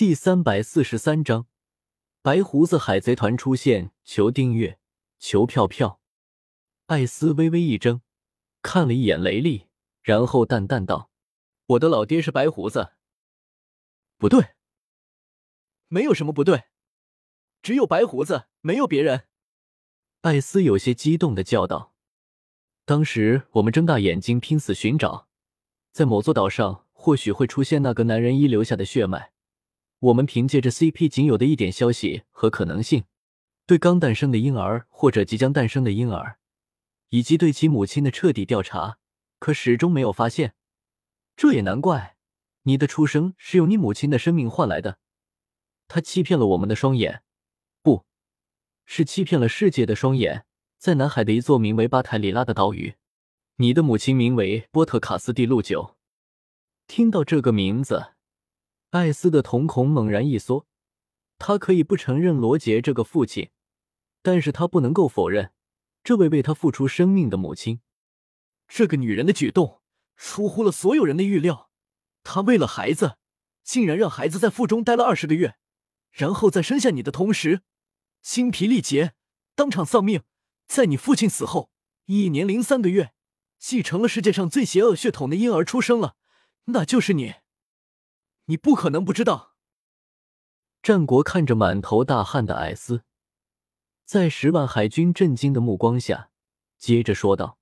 第三百四十三章，白胡子海贼团出现，求订阅，求票票。艾斯微微一怔，看了一眼雷利，然后淡淡道：“我的老爹是白胡子。”不对，没有什么不对，只有白胡子，没有别人。艾斯有些激动的叫道：“当时我们睁大眼睛拼死寻找，在某座岛上，或许会出现那个男人遗留下的血脉。”我们凭借着 CP 仅有的一点消息和可能性，对刚诞生的婴儿或者即将诞生的婴儿，以及对其母亲的彻底调查，可始终没有发现。这也难怪，你的出生是用你母亲的生命换来的。他欺骗了我们的双眼，不是欺骗了世界的双眼。在南海的一座名为巴泰里拉的岛屿，你的母亲名为波特卡斯蒂路九。听到这个名字。艾斯的瞳孔猛然一缩，他可以不承认罗杰这个父亲，但是他不能够否认这位为他付出生命的母亲。这个女人的举动出乎了所有人的预料，她为了孩子，竟然让孩子在腹中待了二十个月，然后在生下你的同时，精疲力竭，当场丧命。在你父亲死后一年零三个月，继承了世界上最邪恶血统的婴儿出生了，那就是你。你不可能不知道。战国看着满头大汗的艾斯，在十万海军震惊的目光下，接着说道：“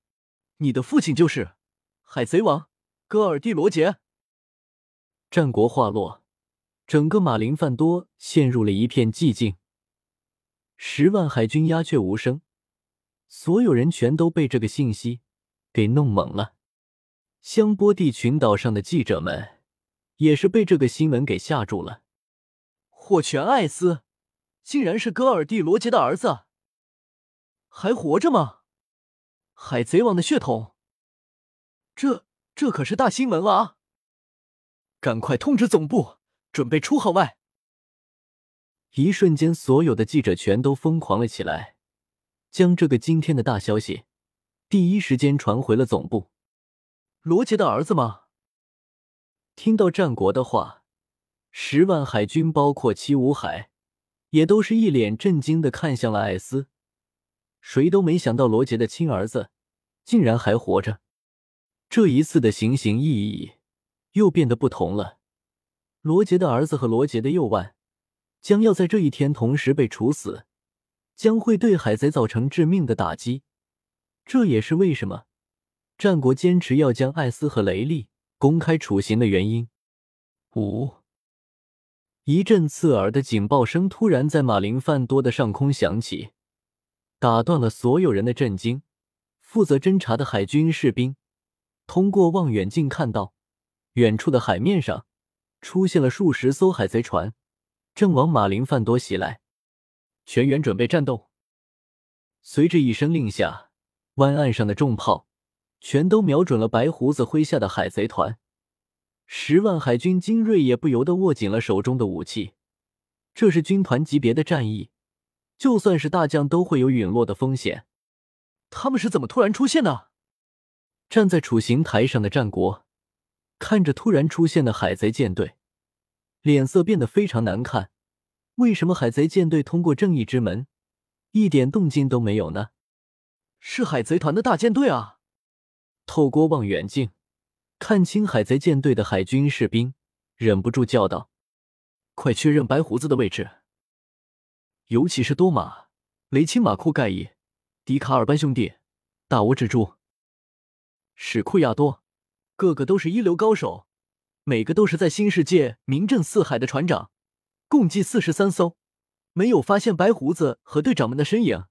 你的父亲就是海贼王戈尔蒂罗杰。”战国话落，整个马林范多陷入了一片寂静。十万海军鸦雀无声，所有人全都被这个信息给弄懵了。香波地群岛上的记者们。也是被这个新闻给吓住了。火拳艾斯竟然是戈尔蒂罗杰的儿子，还活着吗？海贼王的血统，这这可是大新闻了啊！赶快通知总部，准备出号外。一瞬间，所有的记者全都疯狂了起来，将这个惊天的大消息第一时间传回了总部。罗杰的儿子吗？听到战国的话，十万海军包括七武海，也都是一脸震惊的看向了艾斯。谁都没想到罗杰的亲儿子竟然还活着。这一次的行刑意义又变得不同了。罗杰的儿子和罗杰的右腕将要在这一天同时被处死，将会对海贼造成致命的打击。这也是为什么战国坚持要将艾斯和雷利。公开处刑的原因。五，一阵刺耳的警报声突然在马林范多的上空响起，打断了所有人的震惊。负责侦查的海军士兵通过望远镜看到，远处的海面上出现了数十艘海贼船，正往马林范多袭来。全员准备战斗！随着一声令下，湾岸上的重炮。全都瞄准了白胡子麾下的海贼团，十万海军精锐也不由得握紧了手中的武器。这是军团级别的战役，就算是大将都会有陨落的风险。他们是怎么突然出现的？站在处刑台上的战国看着突然出现的海贼舰队，脸色变得非常难看。为什么海贼舰队通过正义之门，一点动静都没有呢？是海贼团的大舰队啊！透过望远镜看清海贼舰队的海军士兵忍不住叫道：“快确认白胡子的位置，尤其是多马、雷钦、马库盖伊、迪卡尔班兄弟、大窝蜘蛛、史库亚多，个个都是一流高手，每个都是在新世界名震四海的船长，共计四十三艘，没有发现白胡子和队长们的身影，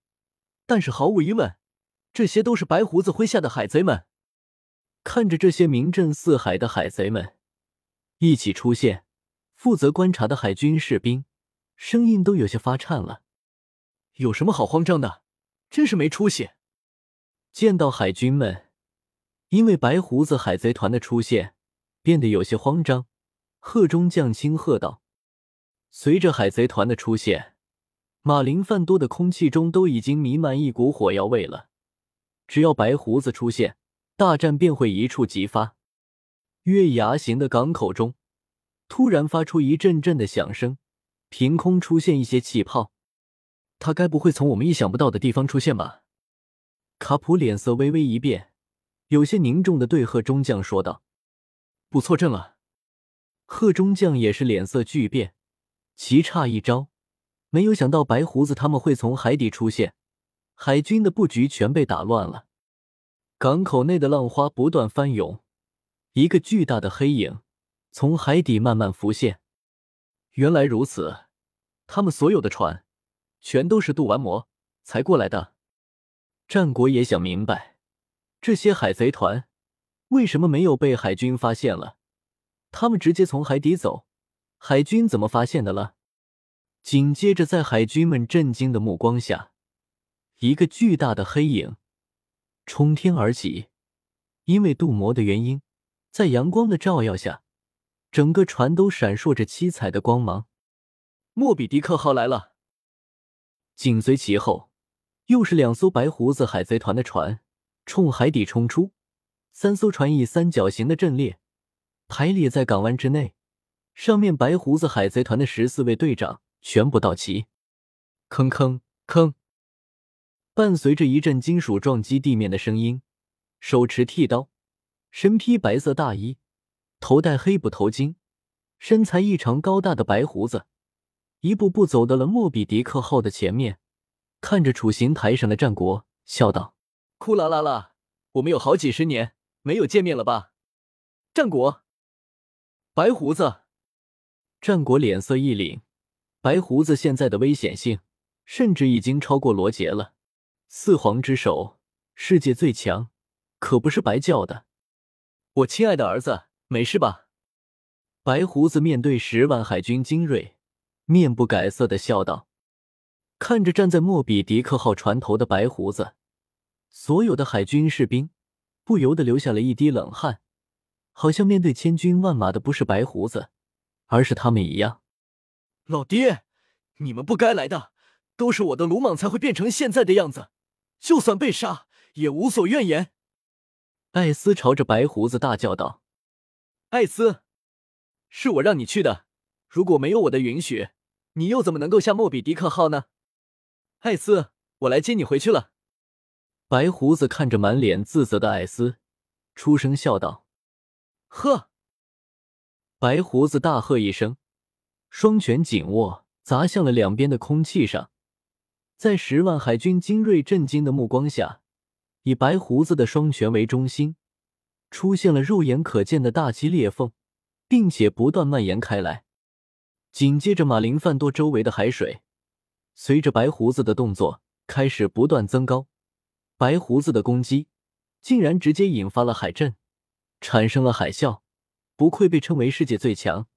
但是毫无疑问，这些都是白胡子麾下的海贼们。”看着这些名震四海的海贼们一起出现，负责观察的海军士兵声音都有些发颤了。有什么好慌张的？真是没出息！见到海军们因为白胡子海贼团的出现变得有些慌张，贺中将轻喝道：“随着海贼团的出现，马林范多的空气中都已经弥漫一股火药味了。只要白胡子出现。”大战便会一触即发。月牙形的港口中，突然发出一阵阵的响声，凭空出现一些气泡。他该不会从我们意想不到的地方出现吧？卡普脸色微微一变，有些凝重的对贺中将说道：“不错，阵了。”贺中将也是脸色巨变，棋差一招，没有想到白胡子他们会从海底出现，海军的布局全被打乱了。港口内的浪花不断翻涌，一个巨大的黑影从海底慢慢浮现。原来如此，他们所有的船全都是渡完魔才过来的。战国也想明白，这些海贼团为什么没有被海军发现了？他们直接从海底走，海军怎么发现的了？紧接着，在海军们震惊的目光下，一个巨大的黑影冲天而起。因为镀膜的原因，在阳光的照耀下，整个船都闪烁着七彩的光芒。莫比迪克号来了，紧随其后。又是两艘白胡子海贼团的船冲海底冲出，三艘船以三角形的阵列排列在港湾之内，上面白胡子海贼团的十四位队长全部到齐。吭吭吭，伴随着一阵金属撞击地面的声音，手持剃刀、身披白色大衣、头戴黑布头巾、身材异常高大的白胡子，一步步走到了莫比迪克号的前面。看着处刑台上的战国，笑道：“库啦啦啦，我们有好几十年没有见面了吧？”战国，白胡子，战国脸色一凛，白胡子现在的危险性甚至已经超过罗杰了。四皇之首，世界最强，可不是白叫的。我亲爱的儿子，没事吧？白胡子面对十万海军精锐，面不改色的笑道。看着站在莫比迪克号船头的白胡子，所有的海军士兵不由得流下了一滴冷汗，好像面对千军万马的不是白胡子，而是他们一样。老爹，你们不该来的，都是我的鲁莽才会变成现在的样子，就算被杀也无所怨言。艾斯朝着白胡子大叫道：“艾斯，是我让你去的，如果没有我的允许，你又怎么能够下莫比迪克号呢？”艾斯，我来接你回去了。白胡子看着满脸自责的艾斯，出声笑道：“呵！”白胡子大喝一声，双拳紧握，砸向了两边的空气上。在十万海军精锐震惊的目光下，以白胡子的双拳为中心，出现了肉眼可见的大气裂缝，并且不断蔓延开来。紧接着，马林范多周围的海水。随着白胡子的动作开始不断增高，白胡子的攻击竟然直接引发了海震，产生了海啸。不愧被称为世界最强。